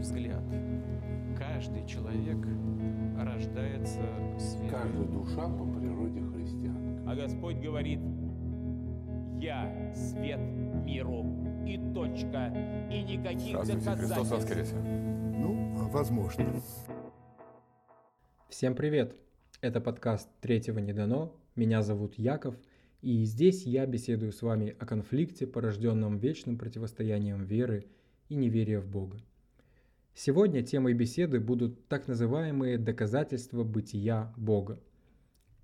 мой взгляд, каждый человек рождается светом. Каждая душа по природе христианка. А Господь говорит, я свет миру и точка, и никаких Здравствуйте, Христос доказательств. воскресе. Ну, возможно. Всем привет! Это подкаст «Третьего не дано». Меня зовут Яков, и здесь я беседую с вами о конфликте, порожденном вечным противостоянием веры и неверия в Бога. Сегодня темой беседы будут так называемые доказательства бытия Бога.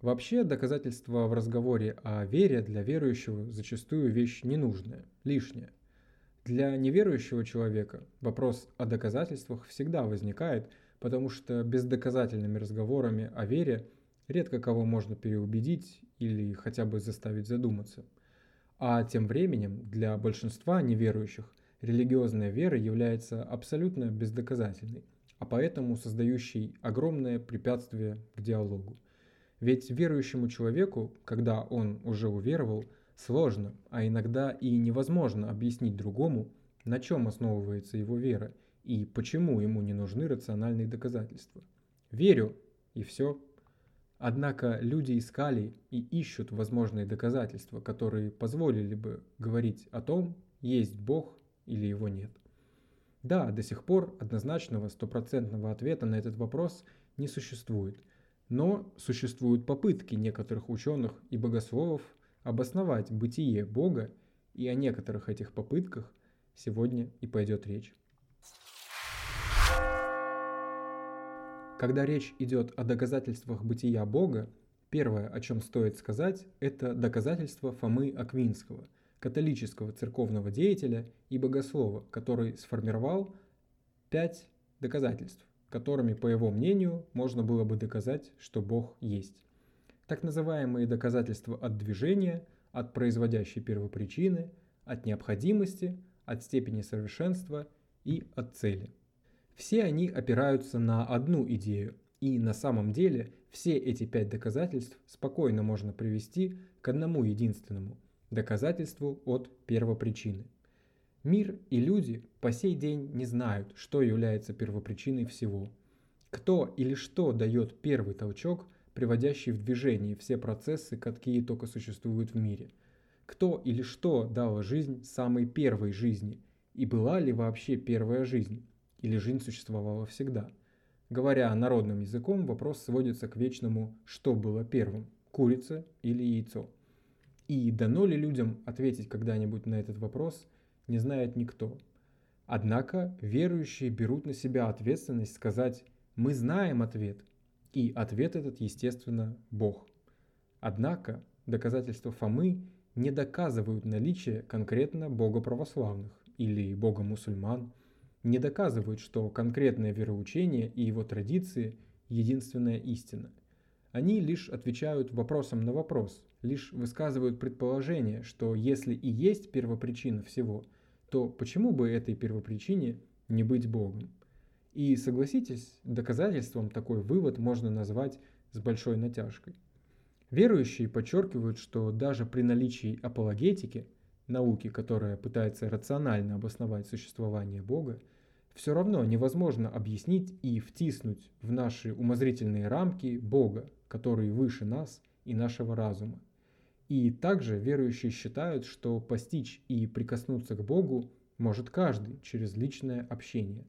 Вообще, доказательства в разговоре о вере для верующего зачастую вещь ненужная, лишняя. Для неверующего человека вопрос о доказательствах всегда возникает, потому что бездоказательными разговорами о вере редко кого можно переубедить или хотя бы заставить задуматься. А тем временем для большинства неверующих религиозная вера является абсолютно бездоказательной, а поэтому создающей огромное препятствие к диалогу. Ведь верующему человеку, когда он уже уверовал, сложно, а иногда и невозможно объяснить другому, на чем основывается его вера и почему ему не нужны рациональные доказательства. Верю, и все. Однако люди искали и ищут возможные доказательства, которые позволили бы говорить о том, есть Бог или его нет. Да, до сих пор однозначного стопроцентного ответа на этот вопрос не существует, но существуют попытки некоторых ученых и богословов обосновать бытие Бога, и о некоторых этих попытках сегодня и пойдет речь. Когда речь идет о доказательствах бытия Бога, первое, о чем стоит сказать, это доказательство Фомы Аквинского, католического церковного деятеля и богослова, который сформировал пять доказательств, которыми, по его мнению, можно было бы доказать, что Бог есть. Так называемые доказательства от движения, от производящей первопричины, от необходимости, от степени совершенства и от цели. Все они опираются на одну идею, и на самом деле все эти пять доказательств спокойно можно привести к одному единственному – доказательству от первопричины. Мир и люди по сей день не знают, что является первопричиной всего. Кто или что дает первый толчок, приводящий в движение все процессы, какие только существуют в мире. Кто или что дало жизнь самой первой жизни, и была ли вообще первая жизнь – или жизнь существовала всегда. Говоря народным языком, вопрос сводится к вечному «что было первым? Курица или яйцо?» И дано ли людям ответить когда-нибудь на этот вопрос, не знает никто. Однако верующие берут на себя ответственность сказать «мы знаем ответ», и ответ этот, естественно, Бог. Однако доказательства Фомы не доказывают наличие конкретно Бога православных или Бога мусульман – не доказывают, что конкретное вероучение и его традиции – единственная истина. Они лишь отвечают вопросом на вопрос, лишь высказывают предположение, что если и есть первопричина всего, то почему бы этой первопричине не быть Богом? И согласитесь, доказательством такой вывод можно назвать с большой натяжкой. Верующие подчеркивают, что даже при наличии апологетики, науки, которая пытается рационально обосновать существование Бога, все равно невозможно объяснить и втиснуть в наши умозрительные рамки Бога, который выше нас и нашего разума. И также верующие считают, что постичь и прикоснуться к Богу может каждый через личное общение.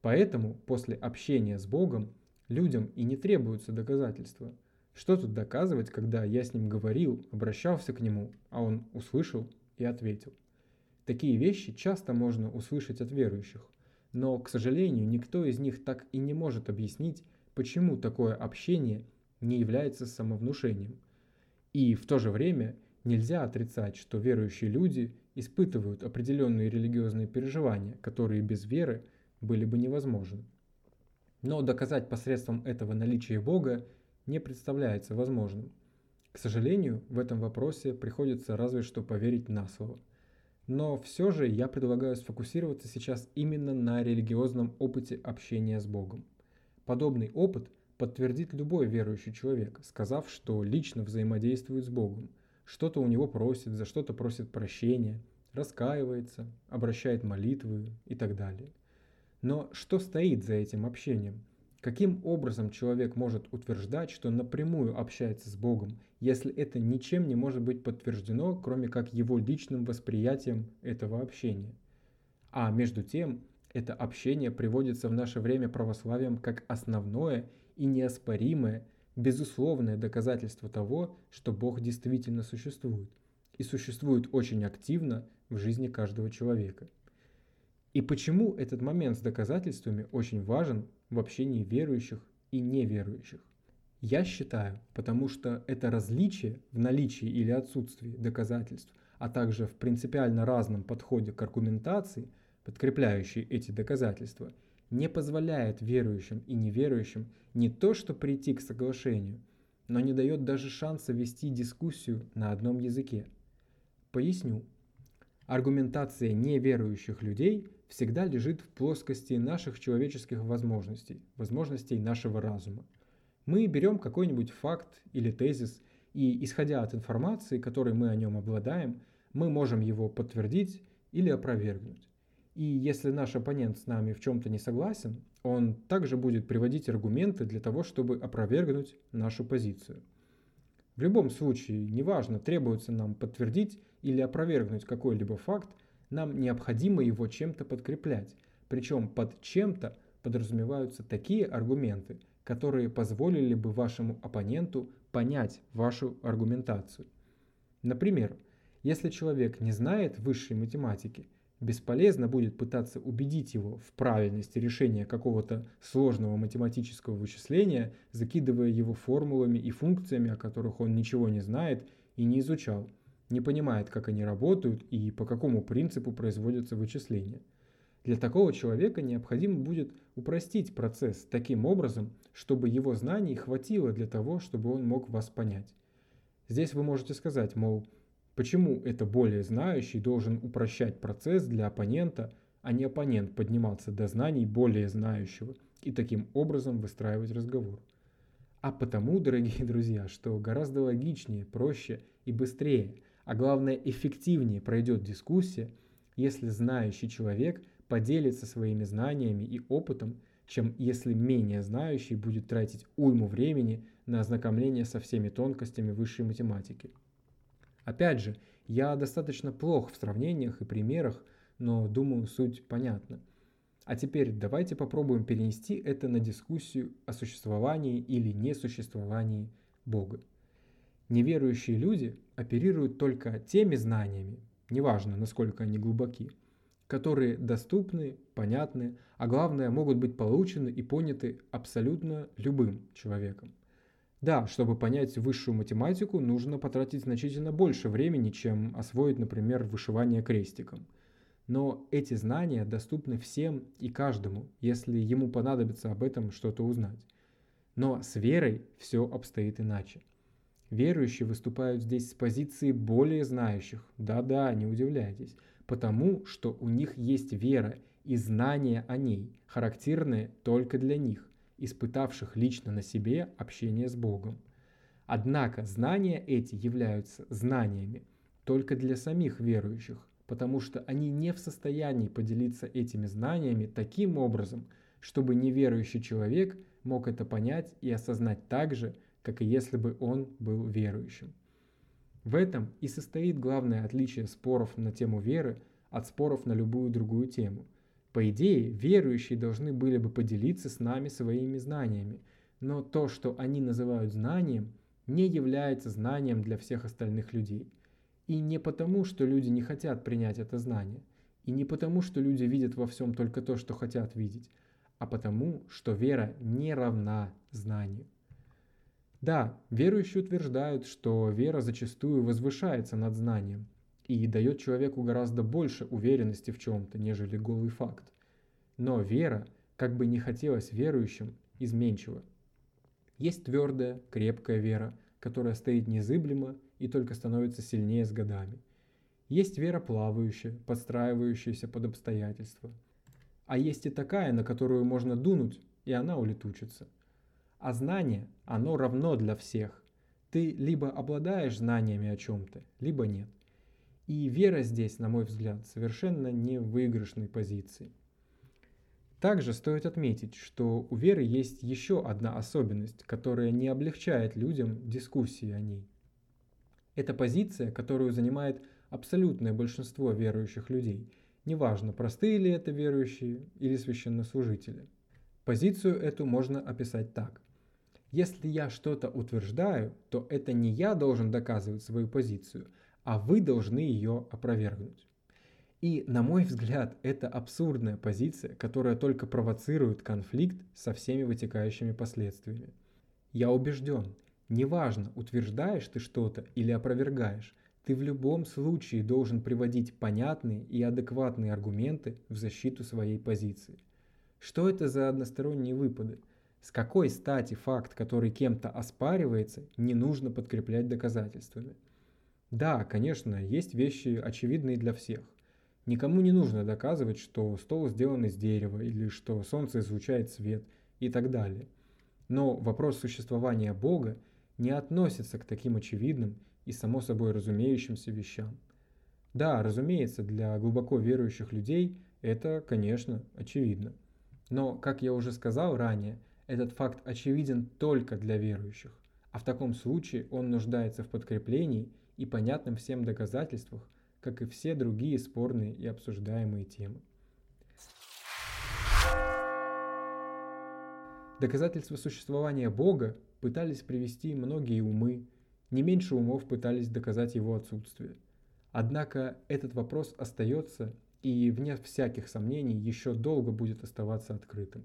Поэтому после общения с Богом людям и не требуются доказательства. Что тут доказывать, когда я с ним говорил, обращался к нему, а он услышал и ответил. Такие вещи часто можно услышать от верующих, но, к сожалению, никто из них так и не может объяснить, почему такое общение не является самовнушением. И в то же время нельзя отрицать, что верующие люди испытывают определенные религиозные переживания, которые без веры были бы невозможны. Но доказать посредством этого наличие Бога не представляется возможным. К сожалению, в этом вопросе приходится разве что поверить на слово. Но все же я предлагаю сфокусироваться сейчас именно на религиозном опыте общения с Богом. Подобный опыт подтвердит любой верующий человек, сказав, что лично взаимодействует с Богом, что-то у него просит, за что-то просит прощения, раскаивается, обращает молитвы и так далее. Но что стоит за этим общением? Каким образом человек может утверждать, что напрямую общается с Богом, если это ничем не может быть подтверждено, кроме как его личным восприятием этого общения? А между тем, это общение приводится в наше время православием как основное и неоспоримое, безусловное доказательство того, что Бог действительно существует. И существует очень активно в жизни каждого человека. И почему этот момент с доказательствами очень важен в общении верующих и неверующих? Я считаю, потому что это различие в наличии или отсутствии доказательств, а также в принципиально разном подходе к аргументации, подкрепляющей эти доказательства, не позволяет верующим и неверующим не то что прийти к соглашению, но не дает даже шанса вести дискуссию на одном языке. Поясню. Аргументация неверующих людей всегда лежит в плоскости наших человеческих возможностей, возможностей нашего разума. Мы берем какой-нибудь факт или тезис, и исходя от информации, которой мы о нем обладаем, мы можем его подтвердить или опровергнуть. И если наш оппонент с нами в чем-то не согласен, он также будет приводить аргументы для того, чтобы опровергнуть нашу позицию. В любом случае, неважно, требуется нам подтвердить или опровергнуть какой-либо факт, нам необходимо его чем-то подкреплять. Причем под чем-то подразумеваются такие аргументы, которые позволили бы вашему оппоненту понять вашу аргументацию. Например, если человек не знает высшей математики, бесполезно будет пытаться убедить его в правильности решения какого-то сложного математического вычисления, закидывая его формулами и функциями, о которых он ничего не знает и не изучал не понимает, как они работают и по какому принципу производятся вычисления. Для такого человека необходимо будет упростить процесс таким образом, чтобы его знаний хватило для того, чтобы он мог вас понять. Здесь вы можете сказать, мол, почему это более знающий должен упрощать процесс для оппонента, а не оппонент подниматься до знаний более знающего и таким образом выстраивать разговор. А потому, дорогие друзья, что гораздо логичнее, проще и быстрее – а главное эффективнее пройдет дискуссия, если знающий человек поделится своими знаниями и опытом, чем если менее знающий будет тратить уйму времени на ознакомление со всеми тонкостями высшей математики. Опять же, я достаточно плох в сравнениях и примерах, но думаю, суть понятна. А теперь давайте попробуем перенести это на дискуссию о существовании или несуществовании Бога. Неверующие люди оперируют только теми знаниями, неважно насколько они глубоки, которые доступны, понятны, а главное могут быть получены и поняты абсолютно любым человеком. Да, чтобы понять высшую математику, нужно потратить значительно больше времени, чем освоить, например, вышивание крестиком. Но эти знания доступны всем и каждому, если ему понадобится об этом что-то узнать. Но с верой все обстоит иначе. Верующие выступают здесь с позиции более знающих. Да-да, не удивляйтесь. Потому что у них есть вера и знание о ней, характерные только для них, испытавших лично на себе общение с Богом. Однако знания эти являются знаниями только для самих верующих, потому что они не в состоянии поделиться этими знаниями таким образом, чтобы неверующий человек мог это понять и осознать так же, как и если бы он был верующим. В этом и состоит главное отличие споров на тему веры от споров на любую другую тему. По идее, верующие должны были бы поделиться с нами своими знаниями, но то, что они называют знанием, не является знанием для всех остальных людей. И не потому, что люди не хотят принять это знание, и не потому, что люди видят во всем только то, что хотят видеть, а потому, что вера не равна знанию. Да, верующие утверждают, что вера зачастую возвышается над знанием и дает человеку гораздо больше уверенности в чем-то, нежели голый факт. Но вера, как бы не хотелось верующим, изменчива. Есть твердая, крепкая вера, которая стоит незыблемо и только становится сильнее с годами. Есть вера плавающая, подстраивающаяся под обстоятельства. А есть и такая, на которую можно дунуть, и она улетучится – а знание, оно равно для всех. Ты либо обладаешь знаниями о чем-то, либо нет. И вера здесь, на мой взгляд, совершенно не в выигрышной позиции. Также стоит отметить, что у веры есть еще одна особенность, которая не облегчает людям дискуссии о ней. Это позиция, которую занимает абсолютное большинство верующих людей, неважно, простые ли это верующие или священнослужители. Позицию эту можно описать так. Если я что-то утверждаю, то это не я должен доказывать свою позицию, а вы должны ее опровергнуть. И, на мой взгляд, это абсурдная позиция, которая только провоцирует конфликт со всеми вытекающими последствиями. Я убежден, неважно, утверждаешь ты что-то или опровергаешь, ты в любом случае должен приводить понятные и адекватные аргументы в защиту своей позиции. Что это за односторонние выпады? С какой стати факт, который кем-то оспаривается, не нужно подкреплять доказательствами? Да, конечно, есть вещи очевидные для всех. Никому не нужно доказывать, что стол сделан из дерева или что солнце излучает свет и так далее. Но вопрос существования Бога не относится к таким очевидным и само собой разумеющимся вещам. Да, разумеется, для глубоко верующих людей это, конечно, очевидно. Но, как я уже сказал ранее, этот факт очевиден только для верующих, а в таком случае он нуждается в подкреплении и понятном всем доказательствах, как и все другие спорные и обсуждаемые темы. Доказательства существования Бога пытались привести многие умы, не меньше умов пытались доказать его отсутствие. Однако этот вопрос остается и, вне всяких сомнений, еще долго будет оставаться открытым.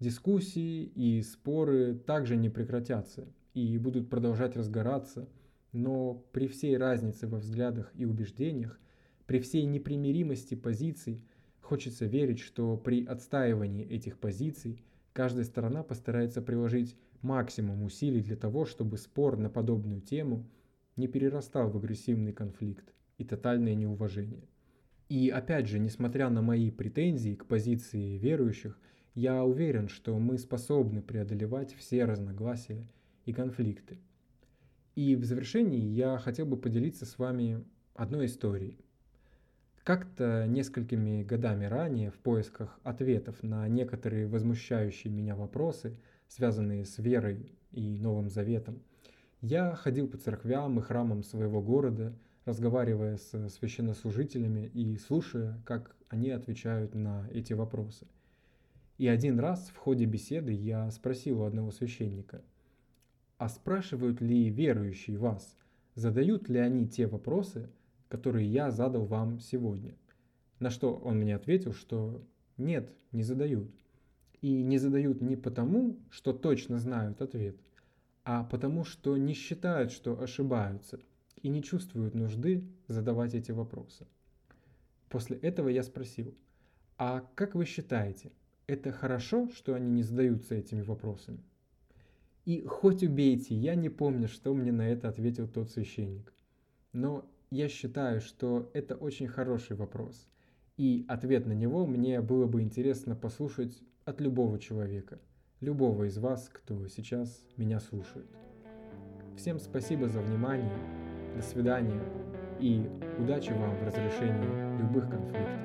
Дискуссии и споры также не прекратятся и будут продолжать разгораться – но при всей разнице во взглядах и убеждениях, при всей непримиримости позиций, хочется верить, что при отстаивании этих позиций каждая сторона постарается приложить максимум усилий для того, чтобы спор на подобную тему не перерастал в агрессивный конфликт и тотальное неуважение. И опять же, несмотря на мои претензии к позиции верующих, я уверен, что мы способны преодолевать все разногласия и конфликты. И в завершении я хотел бы поделиться с вами одной историей. Как-то несколькими годами ранее в поисках ответов на некоторые возмущающие меня вопросы, связанные с верой и Новым Заветом, я ходил по церквям и храмам своего города, разговаривая с священнослужителями и слушая, как они отвечают на эти вопросы. И один раз в ходе беседы я спросил у одного священника – а спрашивают ли верующие вас, задают ли они те вопросы, которые я задал вам сегодня? На что он мне ответил, что нет, не задают. И не задают не потому, что точно знают ответ, а потому, что не считают, что ошибаются и не чувствуют нужды задавать эти вопросы. После этого я спросил, а как вы считаете, это хорошо, что они не задаются этими вопросами? И хоть убейте, я не помню, что мне на это ответил тот священник. Но я считаю, что это очень хороший вопрос. И ответ на него мне было бы интересно послушать от любого человека, любого из вас, кто сейчас меня слушает. Всем спасибо за внимание, до свидания и удачи вам в разрешении любых конфликтов.